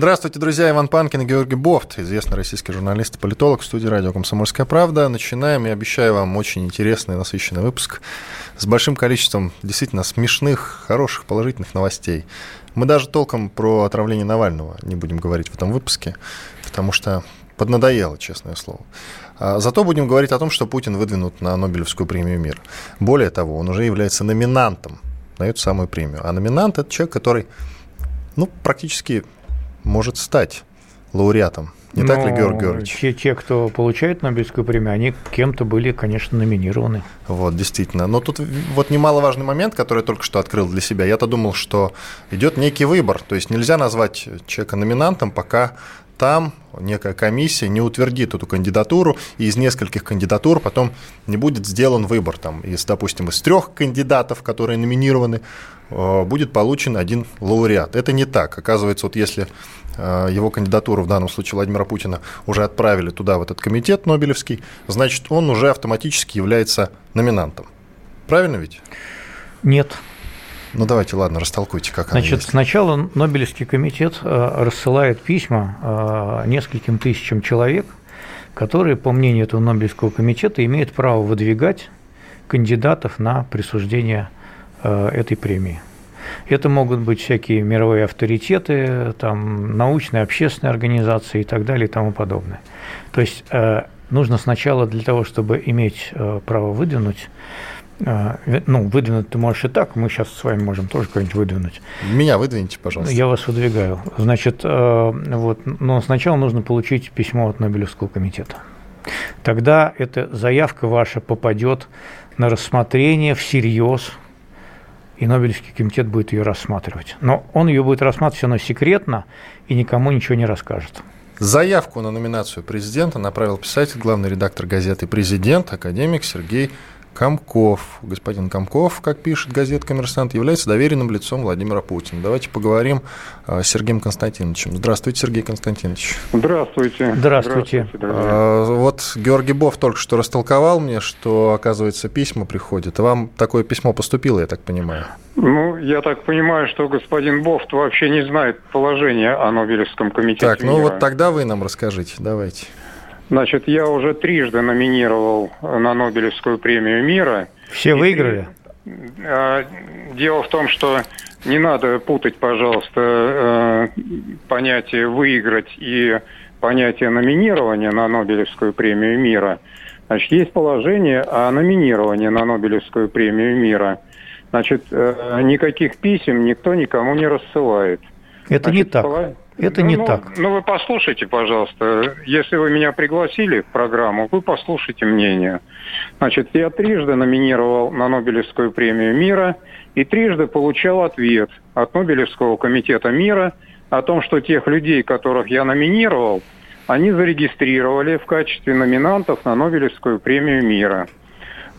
Здравствуйте, друзья. Иван Панкин и Георгий Бофт, известный российский журналист и политолог в студии радио «Комсомольская правда». Начинаем. Я обещаю вам очень интересный и насыщенный выпуск с большим количеством действительно смешных, хороших, положительных новостей. Мы даже толком про отравление Навального не будем говорить в этом выпуске, потому что поднадоело, честное слово. А Зато будем говорить о том, что Путин выдвинут на Нобелевскую премию мира. Более того, он уже является номинантом на эту самую премию. А номинант – это человек, который ну, практически может стать лауреатом. Не так ли, Георгий Георгиевич? Те, те, кто получает Нобелевскую премию, они кем-то были, конечно, номинированы. Вот, действительно. Но тут вот немаловажный момент, который я только что открыл для себя. Я-то думал, что идет некий выбор. То есть нельзя назвать человека номинантом, пока там некая комиссия не утвердит эту кандидатуру, и из нескольких кандидатур потом не будет сделан выбор. Там, из, допустим, из трех кандидатов, которые номинированы, э, будет получен один лауреат. Это не так. Оказывается, вот если э, его кандидатуру, в данном случае Владимира Путина, уже отправили туда, в этот комитет Нобелевский, значит, он уже автоматически является номинантом. Правильно ведь? Нет. Ну давайте, ладно, растолкуйте, как Значит, есть. сначала Нобелевский комитет э, рассылает письма э, нескольким тысячам человек, которые, по мнению этого Нобелевского комитета, имеют право выдвигать кандидатов на присуждение э, этой премии. Это могут быть всякие мировые авторитеты, там, научные, общественные организации и так далее и тому подобное. То есть нужно сначала для того, чтобы иметь право выдвинуть, ви- ну, выдвинуть ты можешь и так, мы сейчас с вами можем тоже кого-нибудь выдвинуть. Меня выдвините, пожалуйста. Я вас выдвигаю. Значит, э, вот, но сначала нужно получить письмо от Нобелевского комитета. Тогда эта заявка ваша попадет на рассмотрение всерьез, и Нобелевский комитет будет ее рассматривать. Но он ее будет рассматривать все равно секретно и никому ничего не расскажет. Заявку на номинацию президента направил писатель, главный редактор газеты «Президент», академик Сергей Комков. Господин Комков, как пишет газета «Коммерсант», является доверенным лицом Владимира Путина. Давайте поговорим э, с Сергеем Константиновичем. Здравствуйте, Сергей Константинович. Здравствуйте. Здравствуйте. друзья. А, Вот Георгий Бов только что растолковал мне, что, оказывается, письма приходят. Вам такое письмо поступило, я так понимаю. Ну, я так понимаю, что господин Бофт вообще не знает положения о Нобелевском комитете Так, ну мира. вот тогда вы нам расскажите, давайте. Значит, я уже трижды номинировал на Нобелевскую премию мира. Все выиграли? А, Дело в том, что не надо путать, пожалуйста, э, понятие «выиграть» и понятие номинирования на Нобелевскую премию мира. Значит, есть положение о номинировании на Нобелевскую премию мира. Значит, э, никаких писем никто никому не рассылает. Это не Значит, так. пола- Это Ну, не ну, так. Ну, вы послушайте, пожалуйста. Если вы меня пригласили в программу, вы послушайте мнение. Значит, я трижды номинировал на Нобелевскую премию мира и трижды получал ответ от Нобелевского комитета мира о том, что тех людей, которых я номинировал, они зарегистрировали в качестве номинантов на Нобелевскую премию мира.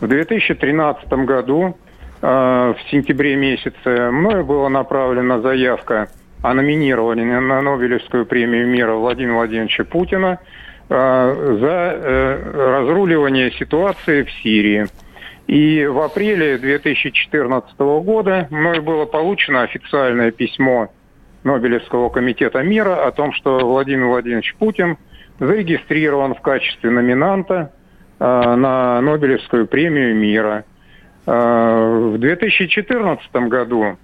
В 2013 году, э, в сентябре месяце, мною была направлена заявка о номинировании на Нобелевскую премию мира Владимира Владимировича Путина э, за э, разруливание ситуации в Сирии. И в апреле 2014 года мною было получено официальное письмо Нобелевского комитета мира о том, что Владимир Владимирович Путин зарегистрирован в качестве номинанта э, на Нобелевскую премию мира. В 2014 году,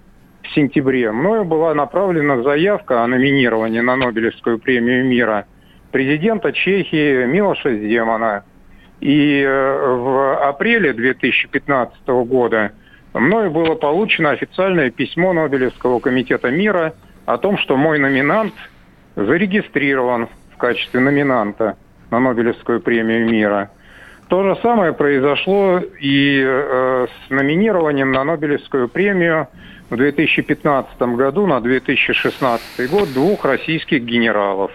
в сентябре, мною была направлена заявка о номинировании на Нобелевскую премию мира президента Чехии Милоша Земана. И э, в апреле 2015 года мною было получено официальное письмо Нобелевского комитета мира о том, что мой номинант зарегистрирован в качестве номинанта на Нобелевскую премию мира. То же самое произошло и э, с номинированием на Нобелевскую премию в 2015 году на 2016 год двух российских генералов.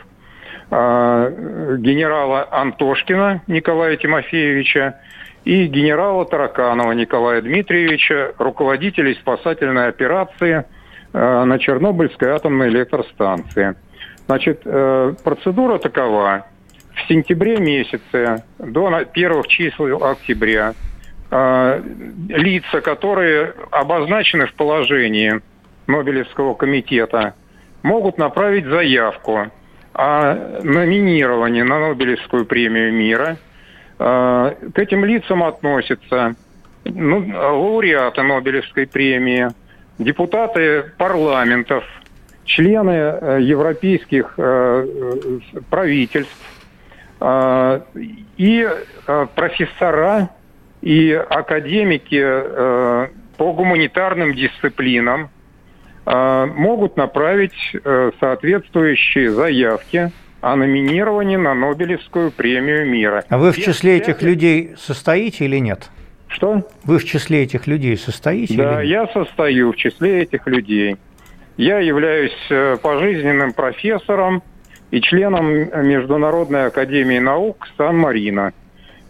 генерала Антошкина Николая Тимофеевича и генерала Тараканова Николая Дмитриевича, руководителей спасательной операции на Чернобыльской атомной электростанции. Значит, процедура такова. В сентябре месяце до первых чисел октября лица, которые обозначены в положении Нобелевского комитета, могут направить заявку о номинировании на Нобелевскую премию мира. А, к этим лицам относятся ну, лауреаты Нобелевской премии, депутаты парламентов, члены э, европейских э, правительств а, и э, профессора и академики по гуманитарным дисциплинам, а, могут направить э, соответствующие заявки о номинировании на Нобелевскую премию мира. А вы в числе этих людей состоите или нет? Что? Вы в числе этих людей состоите? Да, я состою в числе этих людей. Я являюсь э, пожизненным профессором и членом Международной академии наук Сан-Марино.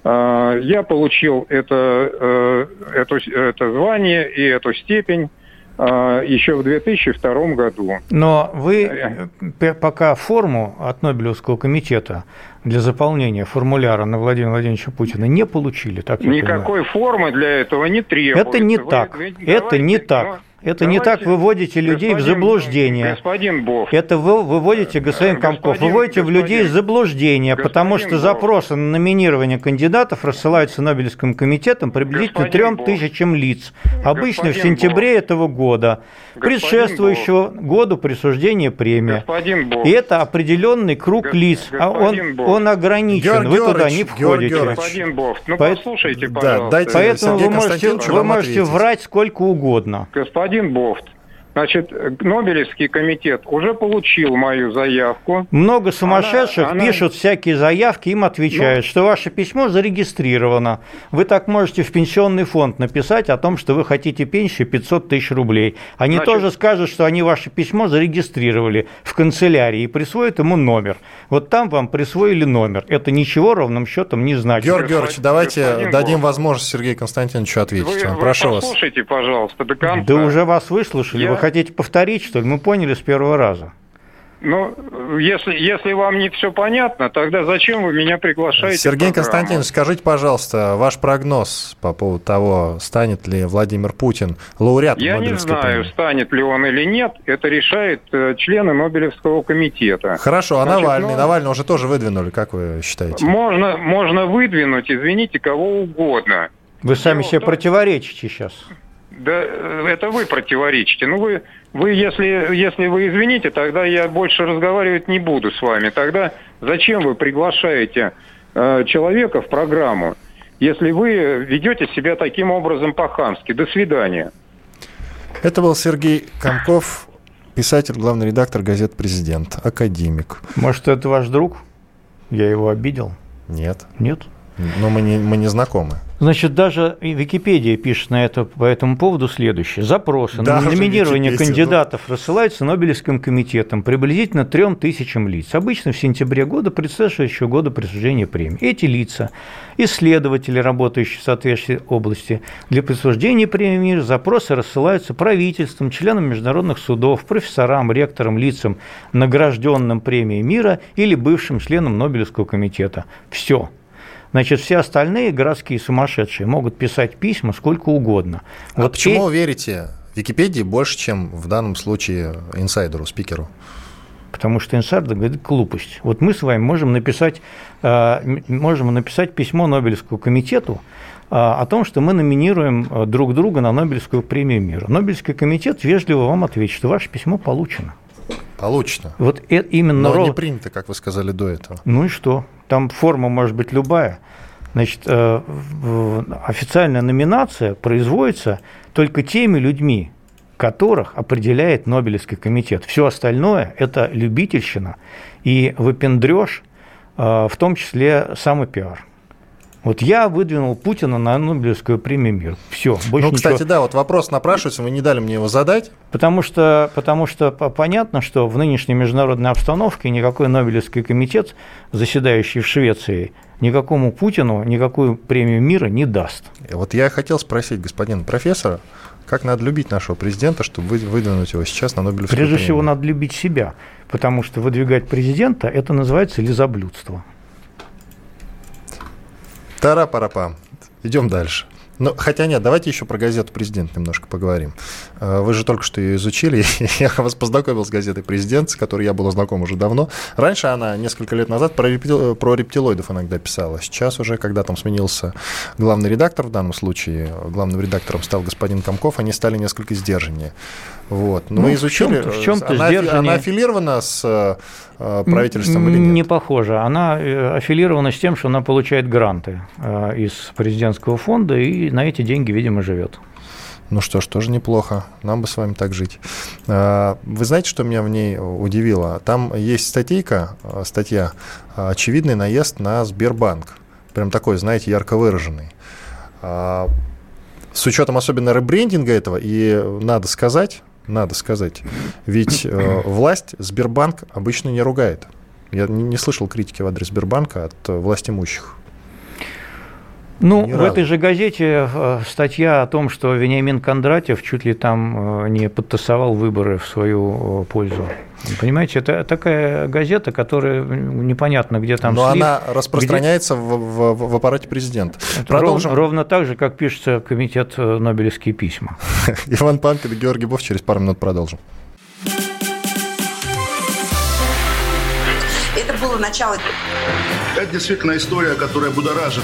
А, я получил это, э, это, это звание и эту степень а, еще в 2002 году. Но вы э, пока форму от Нобелевского комитета для заполнения формуляра на Владимира Владимировича Путина не получили, так Никакой формы для этого не требуется. Это не вы, так. Вы, это не так. Но... Это Давайте, не так выводите людей в заблуждение. Господин Бов. Это вы выводите, господин Комков, выводите в людей в заблуждение, потому что Бов. запросы на номинирование кандидатов рассылаются Нобелевским комитетом приблизительно трем тысячам лиц. Обычно господин в сентябре Бов. этого года, господин предшествующего Бов. году присуждения премии. Господин Бов. И это определенный круг лиц, а он, он ограничен, Георг вы туда не входите. Георгиевич. Господин Бов, ну По... послушайте, пожалуйста. Да, дайте Поэтому вы можете, вы можете врать сколько угодно. Господин господин Бофт, Значит, Нобелевский комитет уже получил мою заявку. Много сумасшедших она, пишут она... всякие заявки, им отвечают, ну, что ваше письмо зарегистрировано. Вы так можете в пенсионный фонд написать о том, что вы хотите пенсию 500 тысяч рублей. Они значит, тоже скажут, что они ваше письмо зарегистрировали в канцелярии и присвоят ему номер. Вот там вам присвоили номер. Это ничего ровным счетом не значит. Георгий Георгиевич, давайте господин дадим Бог. возможность Сергею Константиновичу ответить. Вы, Прошу вы послушайте, вас. пожалуйста, до конца. Да уже вас выслушали. Я хотите повторить, что ли? Мы поняли с первого раза. Ну, если, если вам не все понятно, тогда зачем вы меня приглашаете? Сергей Константинович, скажите, пожалуйста, ваш прогноз по поводу того, станет ли Владимир Путин лауреатом Я не знаю, премии? станет ли он или нет. Это решают э, члены Нобелевского комитета. Хорошо, а Значит, Навальный? Ну, Навальный уже тоже выдвинули, как вы считаете? Можно, можно выдвинуть, извините, кого угодно. Вы сами Дело себе том... противоречите сейчас. Да это вы противоречите. Ну вы, вы если, если вы извините, тогда я больше разговаривать не буду с вами. Тогда зачем вы приглашаете э, человека в программу, если вы ведете себя таким образом по-хамски? До свидания. Это был Сергей Комков, писатель, главный редактор газет «Президент», академик. Может, это ваш друг? Я его обидел? Нет. Нет? Но мы не, мы не знакомы. Значит, даже Википедия пишет на это, по этому поводу следующее. Запросы даже на номинирование Википедия, кандидатов да. рассылаются Нобелевским комитетом приблизительно трем тысячам лиц. Обычно в сентябре года, предшествующего года присуждения премии. Эти лица, исследователи, работающие в соответствующей области, для присуждения премии мира запросы рассылаются правительством, членам международных судов, профессорам, ректорам, лицам, награжденным премией мира или бывшим членам Нобелевского комитета. Все. Значит, все остальные городские сумасшедшие могут писать письма сколько угодно. А вот почему вы верите Википедии больше, чем в данном случае инсайдеру, спикеру? Потому что инсайдер говорит глупость. Вот мы с вами можем написать, э, можем написать письмо Нобелевскому комитету, э, о том, что мы номинируем э, друг друга на Нобелевскую премию мира. Нобелевский комитет вежливо вам ответит, что ваше письмо получено. Получено. Вот именно Но ров... не принято, как вы сказали до этого. Ну и что? Там форма может быть любая. Значит, э, официальная номинация производится только теми людьми, которых определяет Нобелевский комитет. Все остальное – это любительщина и выпендреж, э, в том числе самый пиар. Вот я выдвинул Путина на Нобелевскую премию мир. Все, больше Ну, кстати, ничего. да, вот вопрос напрашивается, вы не дали мне его задать. Потому что, потому что понятно, что в нынешней международной обстановке никакой Нобелевский комитет, заседающий в Швеции, никакому Путину никакую премию мира не даст. Вот я хотел спросить господина профессора, как надо любить нашего президента, чтобы выдвинуть его сейчас на Нобелевскую Прежде премию? всего, надо любить себя, потому что выдвигать президента – это называется лизоблюдство. Тара-парапа. Идем дальше. Ну, хотя нет, давайте еще про газету «Президент» немножко поговорим. А, вы же только что ее изучили. Я вас познакомил с газетой «Президент», с которой я был знаком уже давно. Раньше она несколько лет назад про, рептил... про рептилоидов иногда писала. Сейчас уже, когда там сменился главный редактор в данном случае, главным редактором стал господин Комков, они стали несколько сдержаннее. Вот. Но ну, мы изучили. В чем-то, в чем она, сдержаннее... она аффилирована с э, правительством или нет? Не похоже. Она э, аффилирована с тем, что она получает гранты э, из президентского фонда и на эти деньги, видимо, живет. Ну что ж, тоже неплохо. Нам бы с вами так жить. Вы знаете, что меня в ней удивило? Там есть статейка, статья «Очевидный наезд на Сбербанк». Прям такой, знаете, ярко выраженный. С учетом особенно ребрендинга этого, и надо сказать, надо сказать. Ведь э, власть Сбербанк обычно не ругает. Я не, слышал критики в адрес Сбербанка от э, власть имущих. Ну, Ни в разу. этой же газете э, статья о том, что Вениамин Кондратьев чуть ли там э, не подтасовал выборы в свою э, пользу. Понимаете, это такая газета, которая непонятно, где там Но слив, она распространяется где... в, в, в аппарате президента. Продолжим. Ровно, ровно так же, как пишется комитет Нобелевские письма. Иван Панкин и Георгий Бов через пару минут продолжим. Это было начало. Это действительно история, которая будоражит.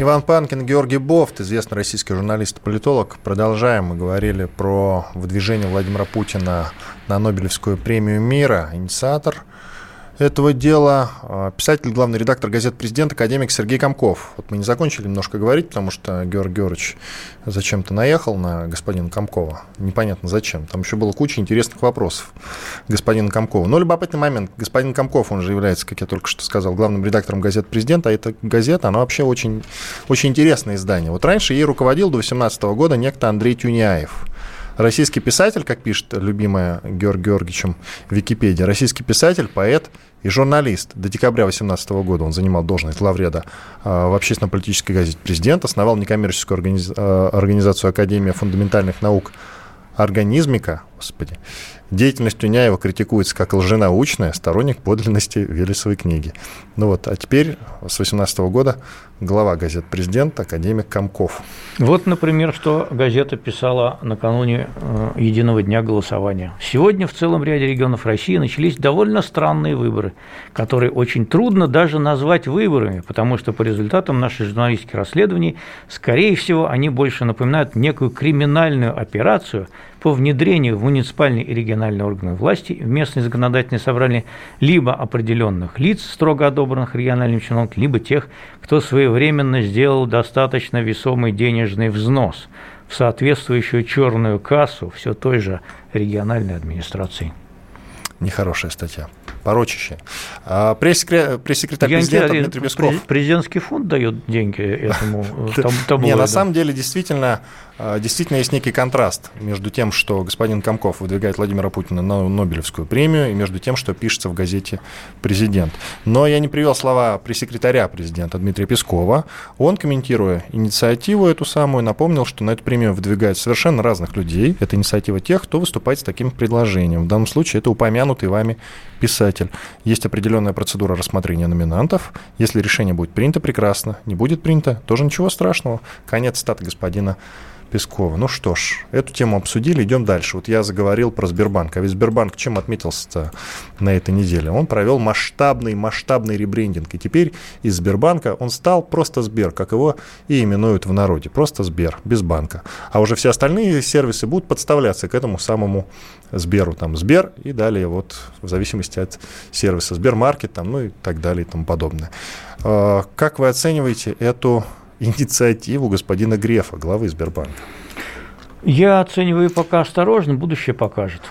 Иван Панкин, Георгий Бофт, известный российский журналист и политолог. Продолжаем. Мы говорили про выдвижение Владимира Путина на Нобелевскую премию мира. Инициатор – этого дела а, писатель, главный редактор газет «Президент», академик Сергей Комков. Вот мы не закончили немножко говорить, потому что Георгий Георгиевич зачем-то наехал на господина Комкова. Непонятно зачем. Там еще было куча интересных вопросов господина Комкова. Но любопытный момент. Господин Комков, он же является, как я только что сказал, главным редактором газет «Президент», а эта газета, она вообще очень, очень интересное издание. Вот раньше ей руководил до 2018 года некто Андрей Тюняев – Российский писатель, как пишет любимая Георг Георгиевичем Википедия, российский писатель, поэт и журналист. До декабря 2018 года он занимал должность главреда а, в общественно-политической газете «Президент», основал некоммерческую а, организацию Академия фундаментальных наук «Организмика», господи, Деятельность Тюняева критикуется как лженаучная, сторонник подлинности Велесовой книги. Ну вот, а теперь с 2018 года глава газет «Президент» академик Комков. Вот, например, что газета писала накануне э, единого дня голосования. Сегодня в целом ряде регионов России начались довольно странные выборы, которые очень трудно даже назвать выборами, потому что по результатам наших журналистских расследований, скорее всего, они больше напоминают некую криминальную операцию по внедрению в муниципальные и региональные органы власти в местные законодательные собрания либо определенных лиц, строго одобренных региональным чиновником, либо тех, кто своевременно сделал достаточно весомый денежный взнос в соответствующую черную кассу все той же региональной администрации. Нехорошая статья порочище. А пресс-секретарь, президента Дмитрий Песков... Президентский фонд дает деньги этому таблоиду. Не, на самом деле, действительно, а, действительно есть некий контраст между тем, что господин Комков выдвигает Владимира Путина на Нобелевскую премию, и между тем, что пишется в газете «Президент». Но я не привел слова пресс-секретаря президента Дмитрия Пескова. Он, комментируя инициативу эту самую, напомнил, что на эту премию выдвигают совершенно разных людей. Это инициатива тех, кто выступает с таким предложением. В данном случае это упомянутый вами писатель. Есть определенная процедура рассмотрения номинантов. Если решение будет принято, прекрасно. Не будет принято, тоже ничего страшного. Конец стата господина Пескова. Ну что ж, эту тему обсудили, идем дальше. Вот я заговорил про Сбербанк. А ведь Сбербанк чем отметился на этой неделе? Он провел масштабный, масштабный ребрендинг. И теперь из Сбербанка он стал просто Сбер, как его и именуют в народе. Просто Сбер, без банка. А уже все остальные сервисы будут подставляться к этому самому Сберу. Там Сбер и далее вот в зависимости от сервиса Сбермаркет, там, ну и так далее и тому подобное. А, как вы оцениваете эту инициативу господина Грефа, главы Сбербанка? Я оцениваю пока осторожно, будущее покажет.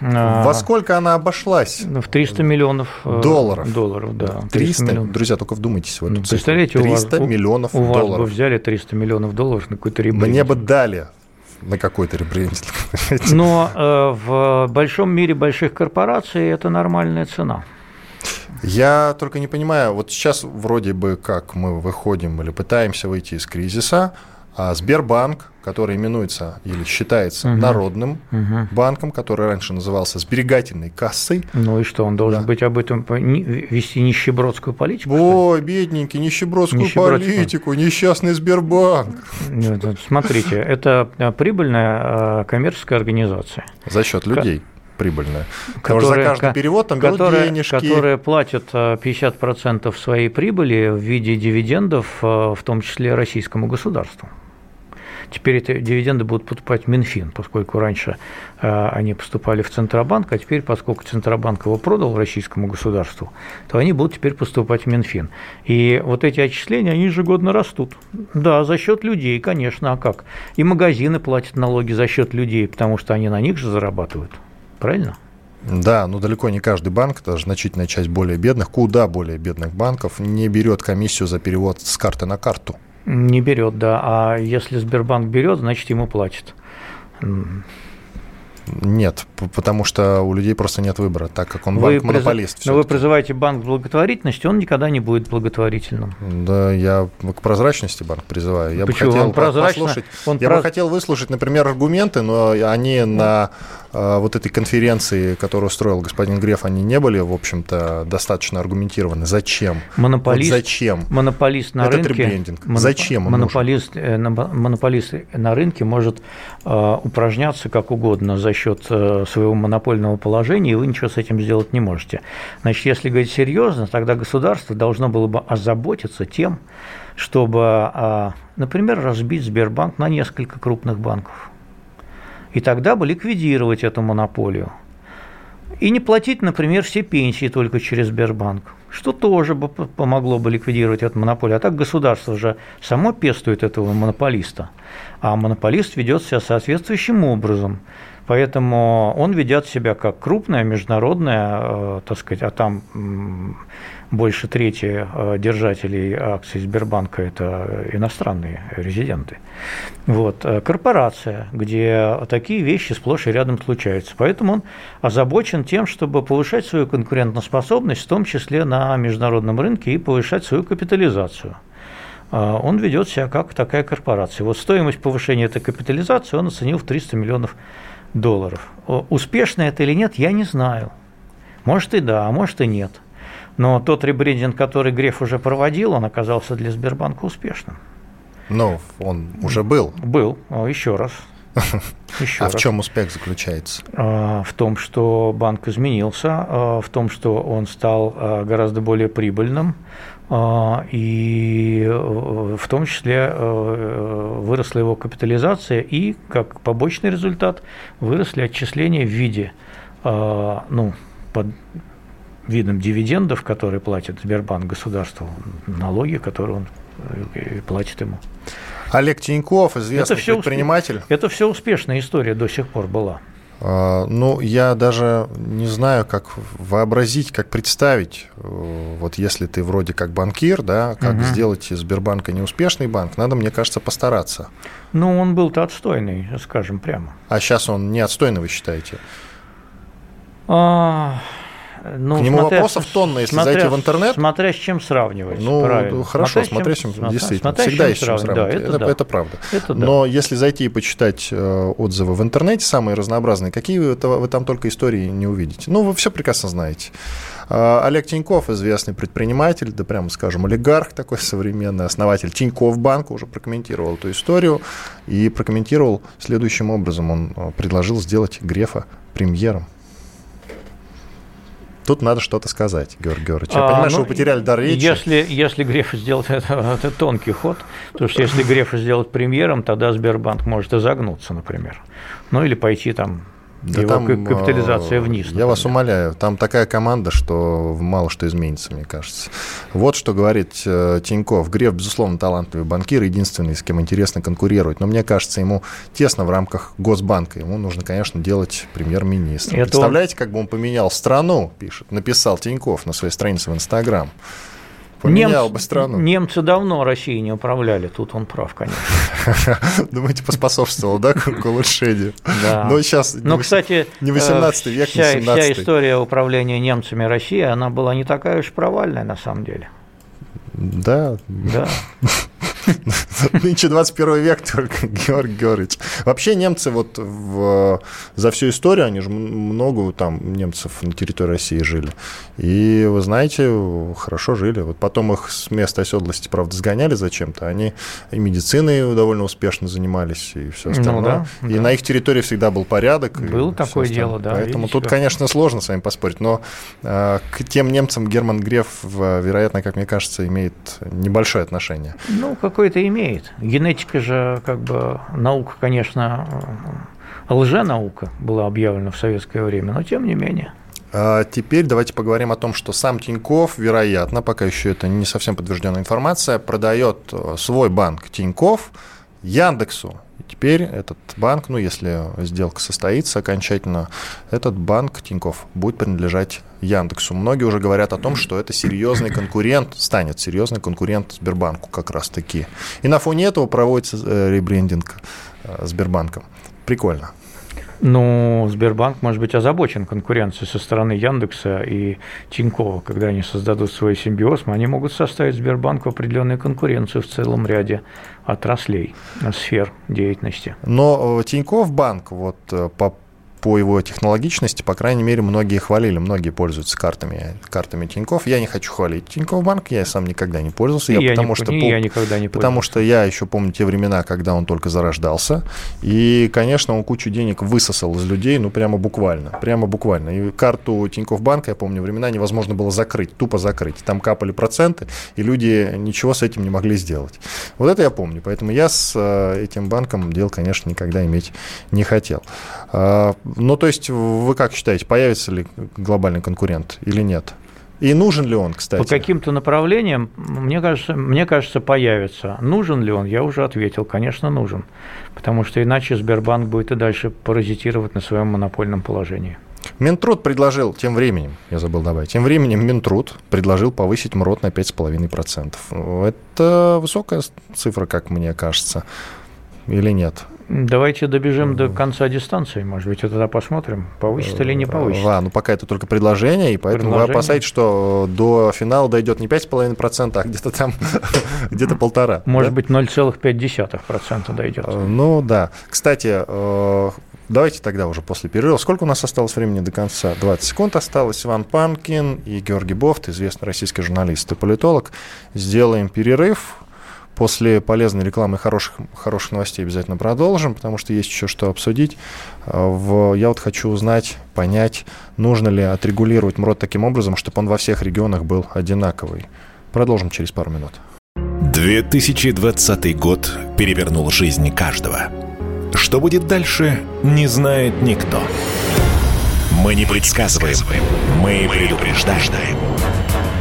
Во а, сколько она обошлась? В 300 миллионов э, долларов. Долларов, да. 300, 300 миллионов. друзья, только вдумайтесь в эту ну, Представляете, 300 у вас, миллионов у долларов. вас бы взяли 300 миллионов долларов на какой-то ребрендинг. Мне бы дали на какой-то ребрендинг. Но э, в большом мире больших корпораций это нормальная цена. Я только не понимаю, вот сейчас вроде бы как мы выходим или пытаемся выйти из кризиса, а Сбербанк, который именуется или считается угу. народным угу. банком, который раньше назывался сберегательной кассой. Ну и что, он должен да. быть об этом вести нищебродскую политику? Ой, бедненький, нищебродскую, нищебродскую политику, несчастный Сбербанк. Нет, смотрите, это прибыльная а, коммерческая организация. За счет людей прибыльная. Потому которые, за каждый перевод там берут которые, денежки. Которые платят 50% э, своей прибыли в виде дивидендов, э, в том числе российскому государству. Теперь эти дивиденды будут поступать в Минфин, поскольку раньше э, они поступали в Центробанк, а теперь, поскольку Центробанк его продал российскому государству, то они будут теперь поступать в Минфин. И вот эти отчисления, они ежегодно растут. Да, за счет людей, конечно, а как? И магазины платят налоги за счет людей, потому что они на них же зарабатывают правильно? Да, но далеко не каждый банк, даже значительная часть более бедных, куда более бедных банков, не берет комиссию за перевод с карты на карту. Не берет, да. А если Сбербанк берет, значит ему платит. Нет, потому что у людей просто нет выбора, так как он банк-монополист. Но вы призываете банк благотворительности, он никогда не будет благотворительным. Да, я к прозрачности банк призываю. Я Почему? бы хотел он послушать. Он я проз... бы хотел выслушать, например, аргументы, но они на вот этой конференции, которую устроил господин Греф, они не были, в общем-то, достаточно аргументированы. Зачем? Монополист, вот зачем? Монополист на Этот рынке. Ребрендинг. Моноп... Зачем? Монополист, э, монополист на рынке может э, упражняться как угодно за счет э, своего монопольного положения, и вы ничего с этим сделать не можете. Значит, если говорить серьезно, тогда государство должно было бы озаботиться тем, чтобы, например, разбить Сбербанк на несколько крупных банков и тогда бы ликвидировать эту монополию. И не платить, например, все пенсии только через Сбербанк, что тоже бы помогло бы ликвидировать эту монополию. А так государство же само пестует этого монополиста, а монополист ведет себя соответствующим образом. Поэтому он ведет себя как крупная международная, э, так сказать, а там больше трети э, держателей акций Сбербанка – это иностранные резиденты. Вот. Э, корпорация, где такие вещи сплошь и рядом случаются. Поэтому он озабочен тем, чтобы повышать свою конкурентоспособность, в том числе на международном рынке, и повышать свою капитализацию э, он ведет себя как такая корпорация. Вот стоимость повышения этой капитализации он оценил в 300 миллионов долларов. Успешно это или нет, я не знаю. Может и да, а может и нет. Но тот ребрендинг, который Греф уже проводил, он оказался для Сбербанка успешным. Ну, он уже был. Был, еще раз. Еще а раз. в чем успех заключается? А, в том, что банк изменился, а, в том, что он стал а, гораздо более прибыльным, и в том числе выросла его капитализация, и как побочный результат выросли отчисления в виде ну, под видом дивидендов, которые платит Сбербанк государству, налоги, которые он э, платит ему. Олег Тиньков, известный это предприниматель. Успе... Это все успешная история до сих пор была. А, ну, я даже не знаю, как вообразить, как представить, э, вот если ты вроде как банкир, да, как угу. сделать из Сбербанка неуспешный банк, надо, мне кажется, постараться. Ну, он был-то отстойный, скажем прямо. А сейчас он не отстойный, вы считаете? А, Ну, К нему смотря, вопросов тонна, если смотря, зайти в интернет. Смотря с чем сравнивать. Ну, правильно. хорошо, смотря, с чем, смотря действительно. Смотря всегда есть с чем сравнивать. Да, это, это, да. это правда. Это да. Но если зайти и почитать э, отзывы в интернете, самые разнообразные, какие вы, вы там только истории не увидите. Ну, вы все прекрасно знаете. А, Олег Тиньков, известный предприниматель, да прямо скажем, олигарх такой современный, основатель Тиньков банка, уже прокомментировал эту историю и прокомментировал следующим образом. Он а, предложил сделать Грефа премьером. Тут надо что-то сказать, Георгий Георгиевич. Я а, понимаю, ну, что вы потеряли дар речи. Если, если Греф сделать это, это тонкий ход, потому что если Греф сделать премьером, тогда Сбербанк может изогнуться, например. Ну или пойти там да его там, капитализация э, вниз. Например. Я вас умоляю, там такая команда, что мало что изменится, мне кажется. Вот что говорит э, Тиньков. Греф, безусловно, талантливый банкир, единственный, с кем интересно конкурировать. Но мне кажется, ему тесно в рамках Госбанка. Ему нужно, конечно, делать премьер-министра. Представляете, как бы он поменял страну, пишет, написал Тиньков на своей странице в Инстаграм. Поменял Немц, бы страну. Немцы давно Россией не управляли, тут он прав, конечно. Думаете, поспособствовал, да, к улучшению? Да. Но сейчас Но, кстати, не 18 век, вся, не 17 Вся история управления немцами России, она была не такая уж провальная на самом деле. Да. Да. Нынче 21 век только, Георгий Георгиевич. Вообще немцы вот в, за всю историю, они же много там немцев на территории России жили. И, вы знаете, хорошо жили. Вот потом их с места оседлости, правда, сгоняли зачем-то. Они и медициной довольно успешно занимались, и все ну остальное. Ну, да, и да. на их территории всегда был порядок. Было такое дело, да. Поэтому тут, конечно, сложно с вами поспорить. Но э, к тем немцам Герман Греф, вероятно, как мне кажется, имеет небольшое отношение. Ну, как какое-то имеет. Генетика же, как бы, наука, конечно, лженаука была объявлена в советское время, но тем не менее. А теперь давайте поговорим о том, что сам Тиньков, вероятно, пока еще это не совсем подтвержденная информация, продает э, свой банк Тиньков Яндексу. И теперь этот банк, ну, если сделка состоится окончательно, этот банк Тиньков будет принадлежать Яндексу. Многие уже говорят о том, что это серьезный конкурент, станет серьезный конкурент Сбербанку как раз-таки. И на фоне этого проводится э, ребрендинг э, Сбербанком. Прикольно. Ну, Сбербанк может быть озабочен конкуренцией со стороны Яндекса и Тинькова. Когда они создадут свой симбиоз, они могут составить Сбербанку определенную конкуренцию в целом ряде отраслей, сфер деятельности. Но э, Тиньков банк, вот по по его технологичности, по крайней мере, многие хвалили, многие пользуются картами, картами Тиньков. Я не хочу хвалить Тиньков банк, я сам никогда не пользовался. Я, я потому, не, что, я никогда не потому что я еще помню те времена, когда он только зарождался. И, конечно, он кучу денег высосал из людей, ну, прямо буквально. Прямо буквально. И карту Тиньков банка, я помню, времена невозможно было закрыть, тупо закрыть. Там капали проценты, и люди ничего с этим не могли сделать. Вот это я помню. Поэтому я с э, этим банком дел, конечно, никогда иметь не хотел. Ну, то есть вы как считаете, появится ли глобальный конкурент или нет? И нужен ли он, кстати? По каким-то направлениям, мне кажется, мне кажется, появится. Нужен ли он, я уже ответил, конечно, нужен. Потому что иначе Сбербанк будет и дальше паразитировать на своем монопольном положении. Минтруд предложил тем временем, я забыл добавить, тем временем Минтруд предложил повысить МРОД на 5,5%. Это высокая цифра, как мне кажется, или нет? Давайте добежим до конца дистанции, может быть, и тогда посмотрим, повысит или не повысит. Да, ну пока это только предложение, и поэтому предложение. вы опасаетесь, что до финала дойдет не 5,5%, а где-то там, где-то полтора. Может да? быть, 0,5% дойдет. Э, ну да. Кстати, э, Давайте тогда уже после перерыва. Сколько у нас осталось времени до конца? 20 секунд осталось. Иван Панкин и Георгий Бофт, известный российский журналист и политолог. Сделаем перерыв. После полезной рекламы и хороших, хороших новостей обязательно продолжим, потому что есть еще что обсудить. В, я вот хочу узнать, понять, нужно ли отрегулировать МРОД таким образом, чтобы он во всех регионах был одинаковый. Продолжим через пару минут. 2020 год перевернул жизнь каждого. Что будет дальше, не знает никто. Мы не предсказываем, мы предупреждаем.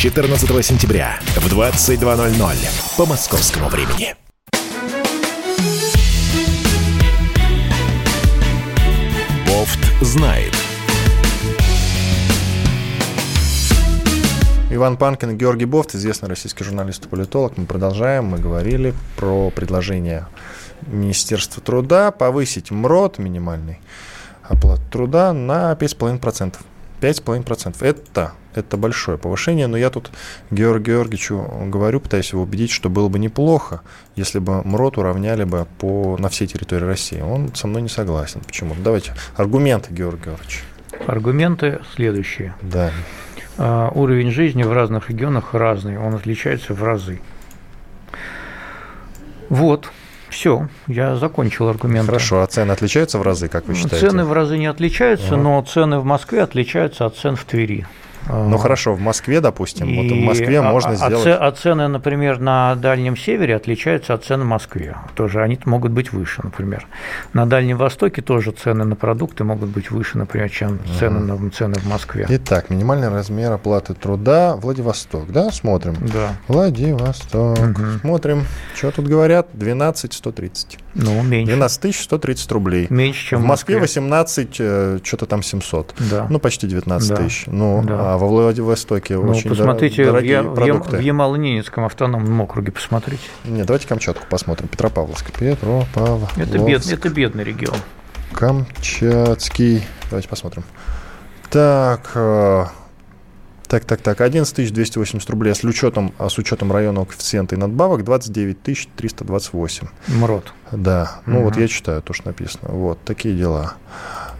14 сентября в 22.00 по московскому времени. Бофт знает. Иван Панкин и Георгий Бофт, известный российский журналист и политолог. Мы продолжаем. Мы говорили про предложение Министерства труда повысить МРОД, минимальный оплату труда, на 5,5%. 5,5%. Это, это большое повышение, но я тут Георгию Георгиевичу говорю, пытаюсь его убедить, что было бы неплохо, если бы МРОД уравняли бы по, на всей территории России. Он со мной не согласен. Почему? Давайте аргументы, Георгий Георгиевич. Аргументы следующие. Да. А, уровень жизни в разных регионах разный, он отличается в разы. Вот, все, я закончил аргумент. Хорошо, а цены отличаются в разы, как вы считаете? Цены в разы не отличаются, ага. но цены в Москве отличаются от цен в Твери. Ну хорошо, в Москве, допустим, и вот в Москве а, можно а, сделать... А цены, например, на Дальнем Севере отличаются от цен в Москве. Тоже они могут быть выше, например. На Дальнем Востоке тоже цены на продукты могут быть выше, например, чем цены, угу. на, цены в Москве. Итак, минимальный размер оплаты труда Владивосток, да, смотрим? Да. Владивосток. Угу. Смотрим, что тут говорят, 12 130. Ну, меньше. 12 130 рублей. Меньше, чем в Москве. В Москве 18, э, что-то там 700. Да. Ну, почти 19 да. тысяч. Ну, да. А во Владивостоке ну, очень посмотрите, дорогие в, продукты. В Ямало-Ненецком автономном округе посмотрите. Нет, давайте Камчатку посмотрим. Петропавловск. Петропавловск. Это, бед, это бедный регион. Камчатский. Давайте посмотрим. Так, э, так, так, так. 11 280 рублей с учетом, а с учетом районного коэффициента и надбавок 29 328. МРОД. Да. Ну, угу. вот я читаю то, что написано. Вот, такие дела.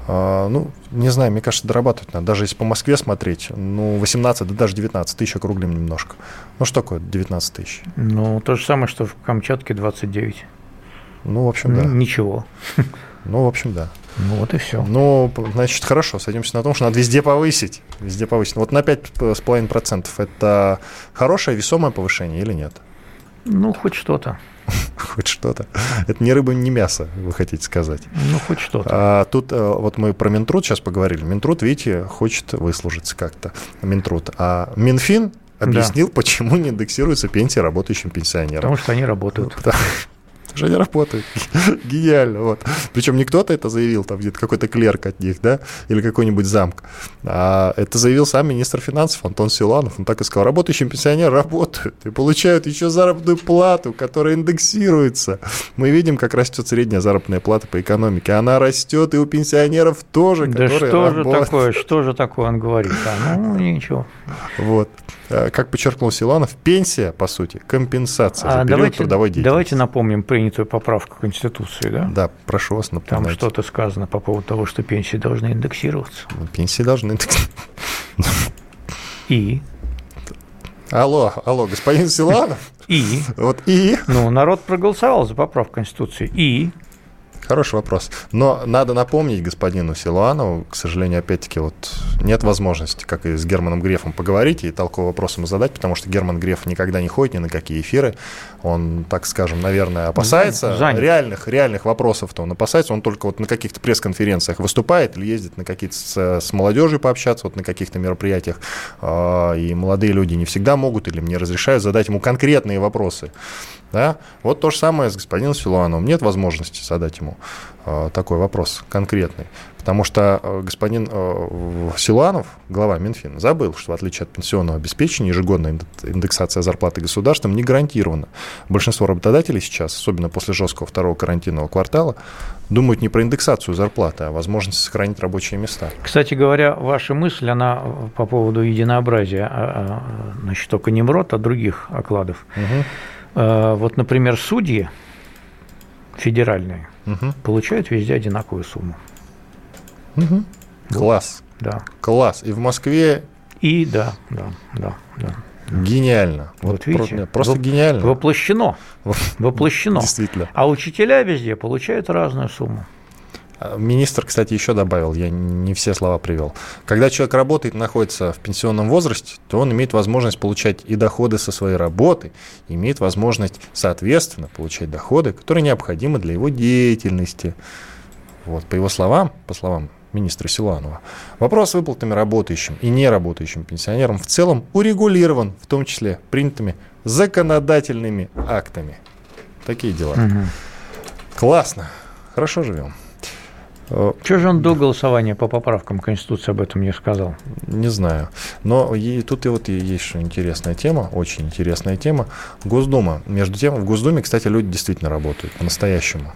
А, ну, не знаю, мне кажется, дорабатывать надо. Даже если по Москве смотреть, ну, 18, да даже 19 тысяч округлим немножко. Ну, что такое 19 тысяч? Ну, то же самое, что в Камчатке 29. Ну, в общем, да. Ничего. Ну, в общем, да. Ну, вот и все. Ну, значит, хорошо, сойдемся на том, что надо везде повысить. Везде повысить. Вот на 5,5% это хорошее, весомое повышение или нет? Ну, хоть что-то. хоть что-то. Это не рыба, не мясо, вы хотите сказать. Ну, хоть что-то. А, тут э, вот мы про Минтруд сейчас поговорили. Минтруд, видите, хочет выслужиться как-то. Минтруд. А Минфин объяснил, да. почему не индексируются пенсии работающим пенсионерам. Потому что они работают. Уже не работают. Гениально. Вот. Причем не кто-то это заявил, там где-то какой-то клерк от них, да, или какой-нибудь замк. А это заявил сам министр финансов Антон Силанов. Он так и сказал, работающие пенсионеры работают и получают еще заработную плату, которая индексируется. Мы видим, как растет средняя заработная плата по экономике. Она растет и у пенсионеров тоже, да которые что работают. же такое, что же такое он говорит? А, ну, ничего. Вот. А, как подчеркнул Силанов, пенсия, по сути, компенсация а за период давайте, трудовой деятельности. Давайте напомним принятую поправку Конституции, да? Да, прошу вас напомнить. Там что-то сказано по поводу того, что пенсии должны индексироваться. Ну, пенсии должны индексироваться. И? Алло, алло, господин Силанов? И? Вот и? Ну, народ проголосовал за поправку Конституции. И? Хороший вопрос. Но надо напомнить господину Силуанову, к сожалению, опять-таки, вот нет возможности, как и с Германом Грефом, поговорить и толковый вопрос ему задать, потому что Герман Греф никогда не ходит ни на какие эфиры. Он, так скажем, наверное, опасается Занят. реальных, реальных вопросов-то он опасается. Он только вот на каких-то пресс-конференциях выступает или ездит на какие-то с, с молодежью пообщаться, вот на каких-то мероприятиях. А, и молодые люди не всегда могут или мне разрешают задать ему конкретные вопросы. Да? Вот то же самое с господином Силуановым. Нет возможности задать ему э, такой вопрос конкретный. Потому что э, господин э, Силуанов, глава Минфина, забыл, что в отличие от пенсионного обеспечения, ежегодная индексация зарплаты государством не гарантирована. Большинство работодателей сейчас, особенно после жесткого второго карантинного квартала, думают не про индексацию зарплаты, а возможность сохранить рабочие места. Кстати говоря, ваша мысль, она по поводу единообразия, а, а, значит, только не МРОТ, а других окладов. Угу Э, вот, например, судьи федеральные угу. получают везде одинаковую сумму. Угу. Класс. Да. Класс. И в Москве. И да, да, да, да. Гениально. Вот, вот видите, просто, просто воп- гениально. Воплощено. Воплощено. Действительно. А учителя везде получают разную сумму. А, министр, кстати, еще добавил, я не все слова привел. Когда человек работает, находится в пенсионном возрасте, то он имеет возможность получать и доходы со своей работы, имеет возможность, соответственно, получать доходы, которые необходимы для его деятельности. Вот, по его словам, по словам министра Силуанова. Вопрос с выплатами работающим и неработающим пенсионерам в целом урегулирован, в том числе принятыми законодательными актами. Такие дела. Угу. Классно. Хорошо живем. Э, Что же он до голосования по поправкам Конституции об этом не сказал? Не знаю. Но и тут и вот есть что интересная тема, очень интересная тема. Госдума. Между тем, в Госдуме, кстати, люди действительно работают по-настоящему.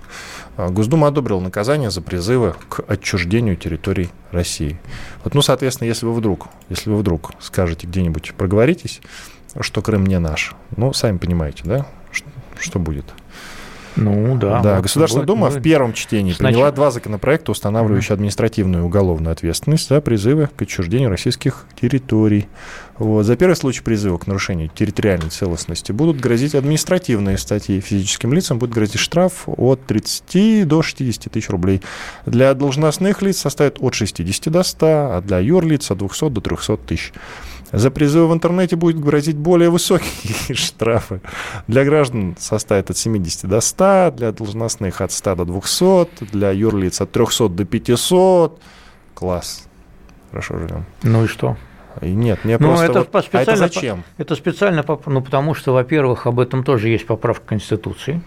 Э, Госдума одобрила наказание за призывы к отчуждению территорий России. Вот, ну, соответственно, если вы вдруг, если вы вдруг скажете где-нибудь, проговоритесь, что Крым не наш, ну, сами понимаете, да, что будет? Ну да. Да, Государственная Дума будет. в первом чтении Сначала... приняла два законопроекта, устанавливающие административную и уголовную ответственность за призывы к отчуждению российских территорий. Вот. За первый случай призыва к нарушению территориальной целостности будут грозить административные статьи. Физическим лицам будет грозить штраф от 30 до 60 тысяч рублей. Для должностных лиц составит от 60 до 100, а для юрлиц от 200 до 300 тысяч. За призывы в интернете будет грозить более высокие штрафы. Для граждан составит от 70 до 100, для должностных от 100 до 200, для юрлиц от 300 до 500. Класс. Хорошо живем. Ну и что? Нет, мне ну, просто... Это вот... специально, а это зачем? Это специально, ну, потому что, во-первых, об этом тоже есть поправка Конституции.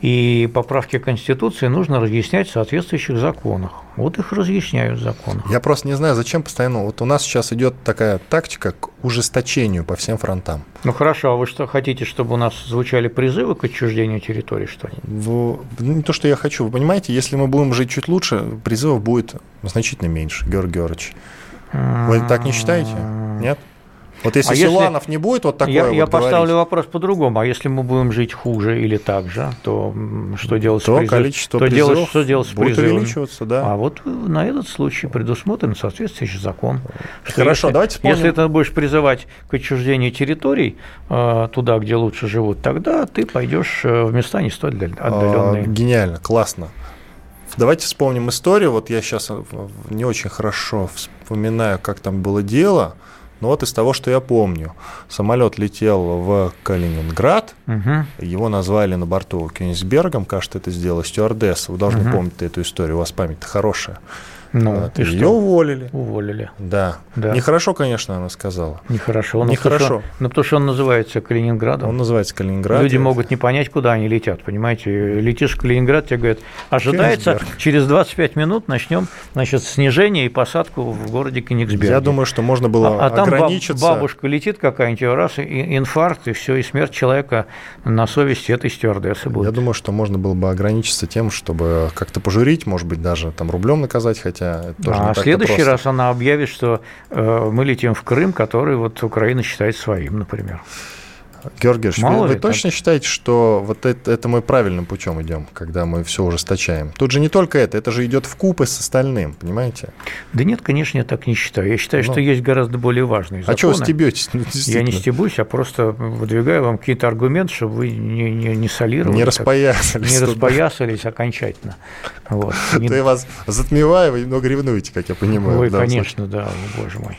И поправки Конституции нужно разъяснять в соответствующих законах. Вот их разъясняют в законах. Я просто не знаю, зачем постоянно... Вот у нас сейчас идет такая тактика к ужесточению по всем фронтам. Ну хорошо, а вы что хотите, чтобы у нас звучали призывы к отчуждению территории, что ли? В... Ну, не то, что я хочу. Вы понимаете, если мы будем жить чуть лучше, призывов будет значительно меньше, Георгий Георгиевич. Вы так не считаете? Нет? Вот если а Силуанов если... не будет вот такое Я, вот я поставлю вопрос по-другому. А если мы будем жить хуже или так же, то что делать то с призыв... количество то делать, что делать с будет призывами? увеличиваться, да. А вот на этот случай предусмотрен соответствующий закон. Хорошо, если, давайте вспомним. Если ты будешь призывать к отчуждению территорий э, туда, где лучше живут, тогда ты пойдешь э, в места не столь отдаленные. А, гениально, классно. Давайте вспомним историю. Вот я сейчас не очень хорошо вспоминаю, как там было дело. Но вот из того, что я помню, самолет летел в Калининград, угу. его назвали на борту Кенигсбергом, кажется, это сделала стюардесса. Вы должны угу. помнить эту историю, у вас память хорошая. Ну, вот, ее что? уволили. Уволили. Да. да. Нехорошо, конечно, она сказала. Нехорошо. Ну, Нехорошо. Потому что, ну, потому что он называется Калининградом. Он называется Калининград. Люди могут не понять, куда они летят, понимаете. Летишь в Калининград, тебе говорят, ожидается, Кенигсберг. через 25 минут начнем, значит, снижение и посадку в городе Кенигсберг. Я думаю, что можно было а, а ограничиться. там бабушка летит какая-нибудь, раз, и инфаркт, и все, и смерть человека на совести этой стюардессы будет. Я думаю, что можно было бы ограничиться тем, чтобы как-то пожурить, может быть, даже там рублем наказать, хотя это тоже а в следующий просто. раз она объявит, что э, мы летим в Крым, который вот Украина считает своим, например. Георгий Мало вы, вы точно считаете, что вот это, это мы правильным путем идем, когда мы все ужесточаем? Тут же не только это, это же идет в купы с остальным, понимаете? Да нет, конечно, я так не считаю. Я считаю, ну, что есть гораздо более важные законы. А чего стебетесь? Ну, я не стебусь, а просто выдвигаю вам какие-то аргументы, чтобы вы не, не, не солировали. Не распоясались. Не распоясались окончательно. Вот. То я вас затмеваю, вы немного ревнуете, как я понимаю. Ой, конечно, да, боже мой.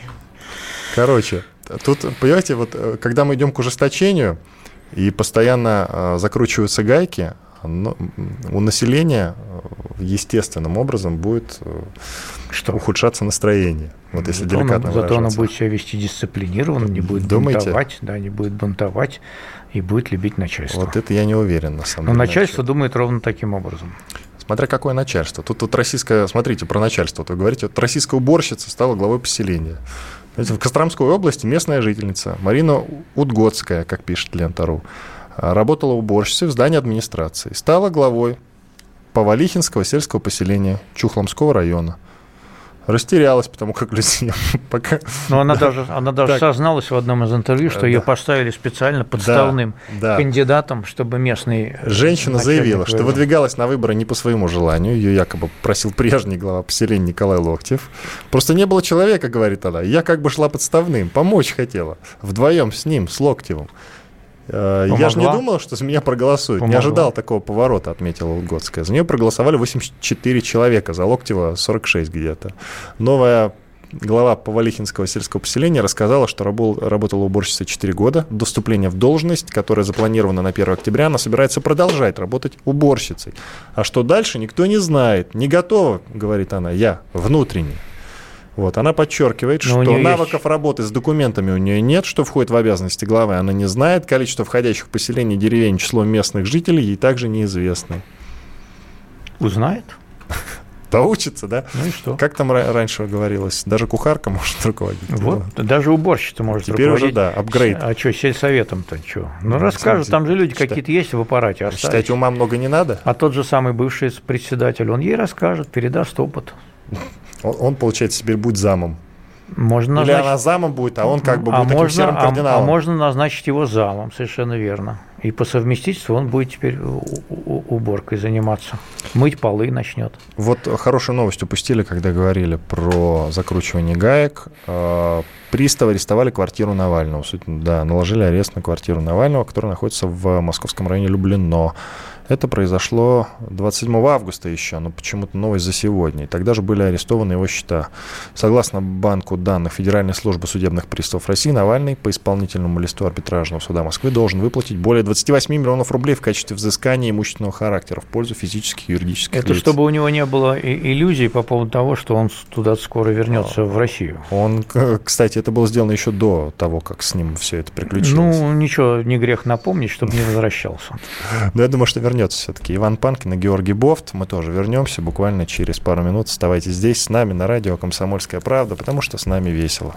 Короче, тут, понимаете, вот э, когда мы идем к ужесточению, и постоянно э, закручиваются гайки, но у населения э, естественным образом будет что? ухудшаться настроение. Вот если зато деликатно оно, Зато оно будет себя вести дисциплинированно, не будет Думаете? бунтовать, да, не будет бунтовать и будет любить начальство. Вот это я не уверен, на самом Но деле. Но начальство думает ровно таким образом. Смотря какое начальство. Тут вот российское, смотрите, про начальство, вот вы говорите, вот российская уборщица стала главой поселения. В Костромской области местная жительница Марина Удгодская, как пишет Лента.ру, работала уборщицей в здании администрации. Стала главой Повалихинского сельского поселения Чухломского района – растерялась, потому как люди пока... Но она даже, она даже так. созналась в одном из интервью, что да. ее поставили специально подставным да, да. кандидатом, чтобы местный... Женщина заявила, что выдвигалась на выборы не по своему желанию, ее якобы просил прежний глава поселения Николай Локтев. Просто не было человека, говорит она, я как бы шла подставным, помочь хотела, вдвоем с ним, с Локтевым. Помогла? Э, я же не думал, что за меня проголосуют. Помогла. Не ожидал такого поворота, отметила Лугодская. За нее проголосовали 84 человека, за Локтева 46 где-то. Новая глава Повалихинского сельского поселения рассказала, что работала уборщицей 4 года. До вступления в должность, которая запланирована на 1 октября, она собирается продолжать работать уборщицей. А что дальше, никто не знает. Не готова, говорит она, я внутренне. Вот, она подчеркивает, Но что навыков есть... работы с документами у нее нет, что входит в обязанности главы, она не знает. Количество входящих в поселение деревень, число местных жителей ей также неизвестно. Узнает? Да учится, да? Ну и что? Как там раньше говорилось, даже кухарка может руководить. Вот, да. даже уборщица может Теперь руководить. уже, да, апгрейд. А что, сельсоветом-то что? Ну, ну расскажут, там же люди какие-то есть в аппарате. Оставить. Считать ума много не надо? А тот же самый бывший председатель, он ей расскажет, передаст опыт. Он, он получается, теперь будет замом. Можно Или назначить... она замом будет, а он как бы а будет можно, таким серым кардиналом. А, а можно назначить его замом, совершенно верно. И по совместительству он будет теперь уборкой заниматься. Мыть полы начнет. Вот хорошую новость упустили, когда говорили про закручивание гаек. А, приставы арестовали квартиру Навального. Да, наложили арест на квартиру Навального, которая находится в московском районе Люблино. Это произошло 27 августа еще, но почему-то новость за сегодня. И тогда же были арестованы его счета. Согласно банку данных Федеральной службы судебных приставов России, Навальный по исполнительному листу арбитражного суда Москвы должен выплатить более 28 миллионов рублей в качестве взыскания имущественного характера в пользу физических и юридических Это лиц. чтобы у него не было иллюзий по поводу того, что он туда скоро вернется в Россию. Он, кстати, это было сделано еще до того, как с ним все это приключилось. Ну, ничего, не грех напомнить, чтобы не возвращался. Ну, я думаю, что вернется все-таки. Иван Панкин и Георгий Бофт. Мы тоже вернемся буквально через пару минут. Оставайтесь здесь с нами на радио «Комсомольская правда», потому что с нами весело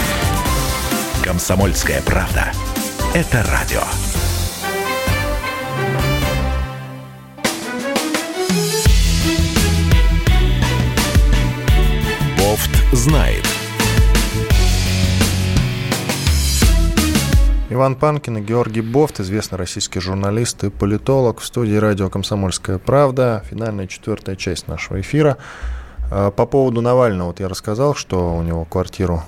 Комсомольская правда. Это радио. Бофт знает. Иван Панкин и Георгий Бофт, известный российский журналист и политолог в студии радио «Комсомольская правда». Финальная четвертая часть нашего эфира. А, по поводу Навального, вот я рассказал, что у него квартиру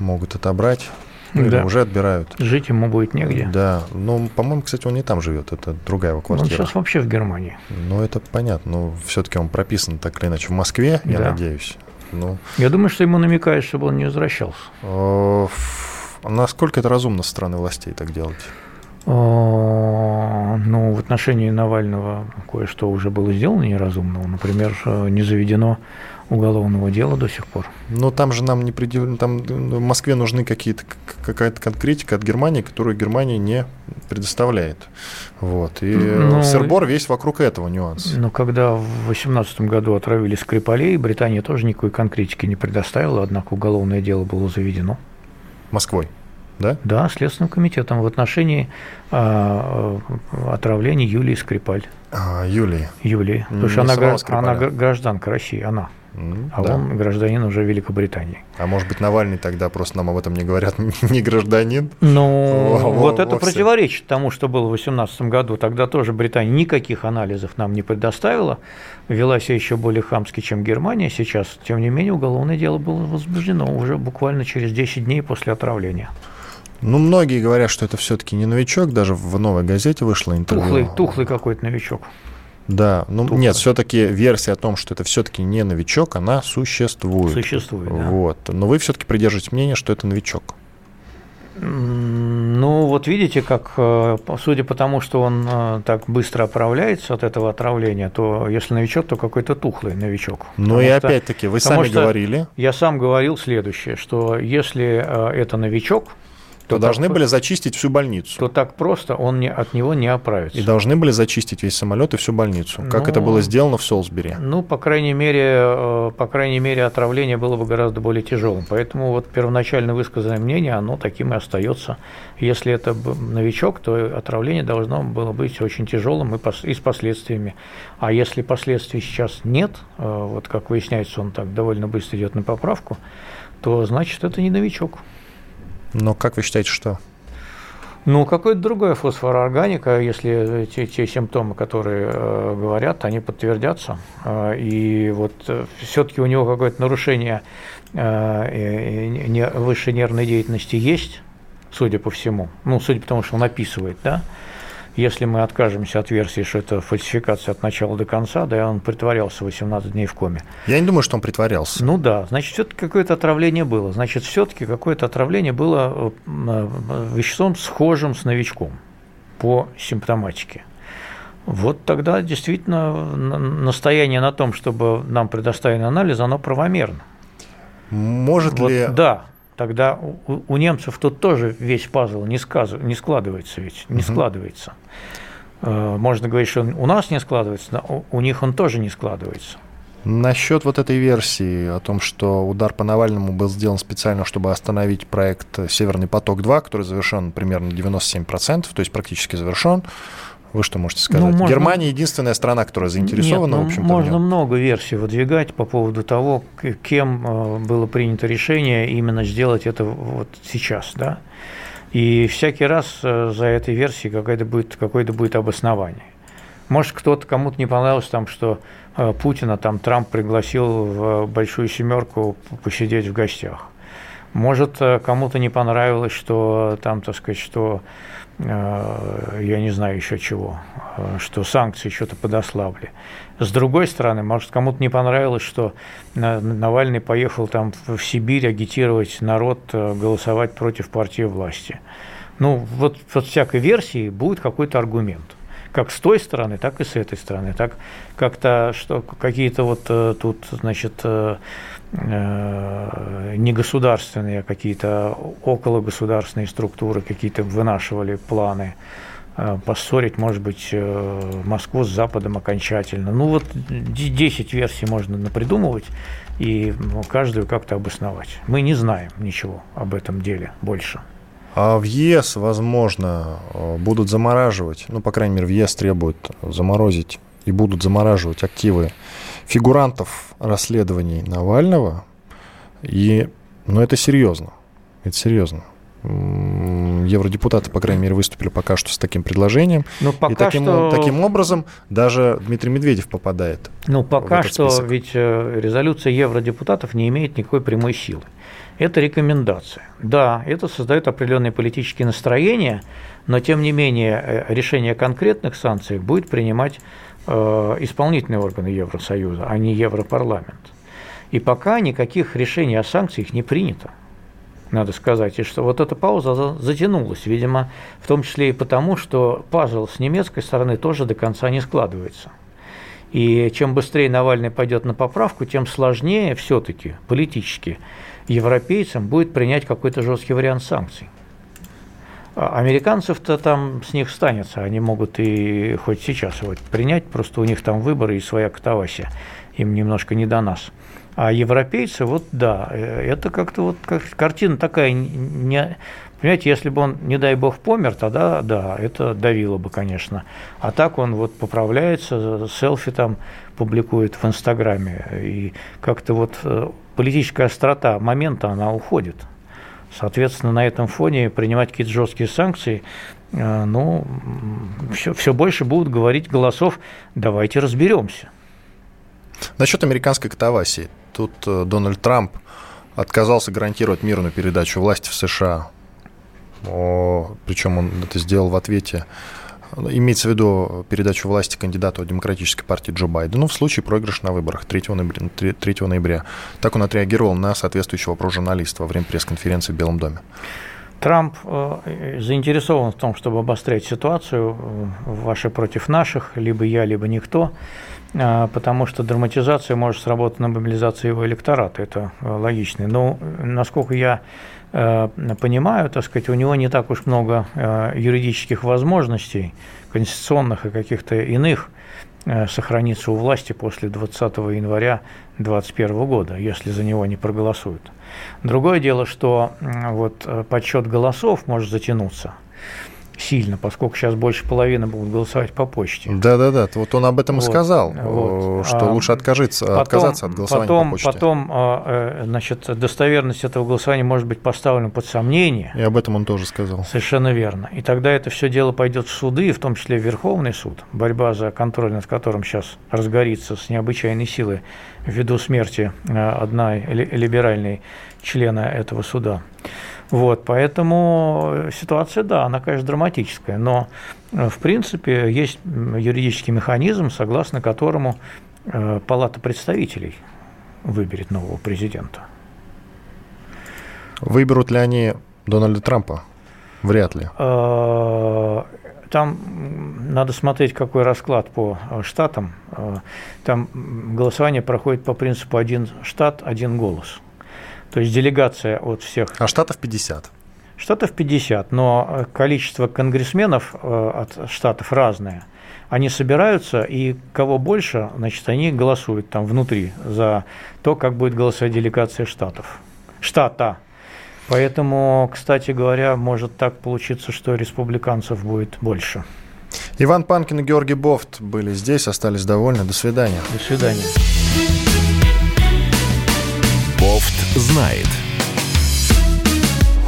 могут отобрать. Или да. уже отбирают. Жить ему будет негде. Да. Ну, по-моему, кстати, он не там живет. Это другая его квартира. Он сейчас вообще в Германии. Ну, это понятно. Но все-таки он прописан так или иначе в Москве, я да. надеюсь. Ну, я думаю, что ему намекают, чтобы он не возвращался. Насколько это разумно со стороны властей так делать? Ну, в отношении Навального кое-что уже было сделано неразумного. Например, э, не заведено уголовного дела до сих пор. Но там же нам не предъявлено, там в Москве нужны какие-то, какая-то конкретика от Германии, которую Германия не предоставляет. Вот. И ну, Сербор весь вокруг этого нюанса. Но когда в 2018 году отравили Скрипалей, Британия тоже никакой конкретики не предоставила, однако уголовное дело было заведено. Москвой? Да? Да, Следственным комитетом в отношении а, отравления Юлии Скрипаль. А, Юлии. Юлии. Потому что она, она гражданка России, она а да. он гражданин уже Великобритании. А может быть, Навальный тогда просто нам об этом не говорят, не гражданин? Ну, во, вот во, это во противоречит тому, что было в 2018 году. Тогда тоже Британия никаких анализов нам не предоставила, вела себя еще более хамски, чем Германия сейчас. Тем не менее, уголовное дело было возбуждено уже буквально через 10 дней после отравления. Ну, многие говорят, что это все-таки не новичок, даже в новой газете вышло интервью. Тухлый, тухлый какой-то новичок. Да, ну Тухлый. нет, все-таки версия о том, что это все-таки не новичок, она существует. Существует, да. Вот. Но вы все-таки придерживаете мнение, что это новичок. Ну, вот видите, как, э, судя по тому, что он э, так быстро оправляется от этого отравления, то если новичок, то какой-то тухлый новичок. Ну и опять-таки, вы сами говорили. Я сам говорил следующее, что если э, это новичок, то, должны так, были зачистить всю больницу. То так просто он не, от него не оправится. И должны были зачистить весь самолет и всю больницу. Как ну, это было сделано в Солсбери? Ну, по крайней мере, э, по крайней мере, отравление было бы гораздо более тяжелым. Поэтому вот первоначально высказанное мнение, оно таким и остается. Если это новичок, то отравление должно было быть очень тяжелым и, с последствиями. А если последствий сейчас нет, э, вот как выясняется, он так довольно быстро идет на поправку, то значит это не новичок. Но как вы считаете, что? Ну, какое-то другое фосфороорганика, если те, те симптомы, которые э, говорят, они подтвердятся. Э, и вот э, все-таки у него какое-то нарушение э, не, высшей нервной деятельности есть, судя по всему. Ну, судя по тому, что он описывает, да. Если мы откажемся от версии, что это фальсификация от начала до конца, да, он притворялся 18 дней в коме. Я не думаю, что он притворялся. Ну да, значит, все-таки какое-то отравление было. Значит, все-таки какое-то отравление было э, веществом, схожим с новичком по симптоматике. Вот тогда действительно настояние на том, чтобы нам предоставили анализ, оно правомерно. Может вот, ли... Да, тогда у, у немцев тут тоже весь пазл не, сказ, не складывается ведь, не угу. складывается. Э, можно говорить, что у нас не складывается, но у них он тоже не складывается. Насчет вот этой версии о том, что удар по Навальному был сделан специально, чтобы остановить проект «Северный поток-2», который завершен примерно 97%, то есть практически завершен, вы что можете сказать? Ну, можно... Германия единственная страна, которая заинтересована, Нет, ну, в общем-то. Можно много версий выдвигать по поводу того, кем э, было принято решение именно сделать это вот сейчас, да. И всякий раз э, за этой версией какое-то будет, какое-то будет обоснование. Может, кто-то кому-то не понравилось там, что э, Путина там Трамп пригласил в большую семерку посидеть в гостях. Может, кому-то не понравилось, что там, так сказать, что я не знаю еще чего, э, что санкции что-то подослабли. С другой стороны, может, кому-то не понравилось, что Навальный поехал там в Сибирь агитировать народ э, голосовать против партии власти. Ну, вот, вот всякой версии будет какой-то аргумент. Как с той стороны, так и с этой стороны. Так как-то, что какие-то вот тут, значит, Э, негосударственные, а какие-то окологосударственные структуры какие-то вынашивали планы э, поссорить, может быть, э, Москву с Западом окончательно. Ну вот 10 версий можно напридумывать и ну, каждую как-то обосновать. Мы не знаем ничего об этом деле больше. А в ЕС, возможно, будут замораживать, ну, по крайней мере, в ЕС требуют заморозить и будут замораживать активы фигурантов расследований Навального. И, ну, это серьезно. Это серьезно. Евродепутаты, по крайней мере, выступили пока что с таким предложением. Но пока и таким, что... таким образом даже Дмитрий Медведев попадает. Ну, пока что список. ведь э, резолюция евродепутатов не имеет никакой прямой силы. Это рекомендация. Да, это создает определенные политические настроения, но тем не менее э, решение конкретных санкциях будет принимать исполнительные органы Евросоюза, а не Европарламент. И пока никаких решений о санкциях не принято, надо сказать, и что вот эта пауза затянулась, видимо, в том числе и потому, что пазл с немецкой стороны тоже до конца не складывается. И чем быстрее Навальный пойдет на поправку, тем сложнее все-таки политически европейцам будет принять какой-то жесткий вариант санкций. А американцев-то там с них станется, они могут и хоть сейчас вот принять, просто у них там выборы и своя катавасия, им немножко не до нас. А европейцы, вот да, э, это как-то вот как, картина такая, не, понимаете, если бы он, не дай бог, помер, тогда да, это давило бы, конечно. А так он вот поправляется, селфи там публикует в Инстаграме, и как-то вот э, политическая острота момента, она уходит. Соответственно, на этом фоне принимать какие-то жесткие санкции, э, ну, все, все больше будут говорить голосов «давайте разберемся». Насчет американской катавасии. Тут э, Дональд Трамп отказался гарантировать мирную передачу власти в США. Причем он это сделал в ответе Имеется в виду передачу власти кандидату демократической партии Джо Байдену в случае проигрыша на выборах 3 ноября. 3 ноября. Так он отреагировал на соответствующий вопрос журналиста во время пресс-конференции в Белом доме. Трамп э, заинтересован в том, чтобы обострять ситуацию, э, ваши против наших, либо я, либо никто, э, потому что драматизация может сработать на мобилизацию его электората, это логично. Но, насколько я понимаю, так сказать, у него не так уж много юридических возможностей, конституционных и каких-то иных, сохраниться у власти после 20 января 2021 года, если за него не проголосуют. Другое дело, что вот подсчет голосов может затянуться – сильно, поскольку сейчас больше половины будут голосовать по почте. Да-да-да, вот он об этом вот, и сказал, вот. что а, лучше откажиться, потом, отказаться от голосования потом, по почте. Потом, а, э, значит, достоверность этого голосования может быть поставлена под сомнение. И об этом он тоже сказал. Совершенно верно. И тогда это все дело пойдет в суды, в том числе в Верховный суд, борьба за контроль над которым сейчас разгорится с необычайной силой ввиду смерти э, одной либеральной члена этого суда. Вот, поэтому ситуация, да, она, конечно, драматическая, но, э, в принципе, есть юридический механизм, согласно которому э, Палата представителей выберет нового президента. Выберут ли они Дональда Трампа? Вряд ли. Э, там надо смотреть, какой расклад по штатам. Там голосование проходит по принципу один штат, один голос – то есть делегация от всех. А штатов 50. Штатов 50, но э, количество конгрессменов э, от штатов разное. Они собираются, и кого больше, значит, они голосуют там внутри за то, как будет голосовать делегация штатов. Штата. Поэтому, кстати говоря, может так получиться, что республиканцев будет больше. Иван Панкин и Георгий Бофт были здесь, остались довольны. До свидания. До свидания. Знает.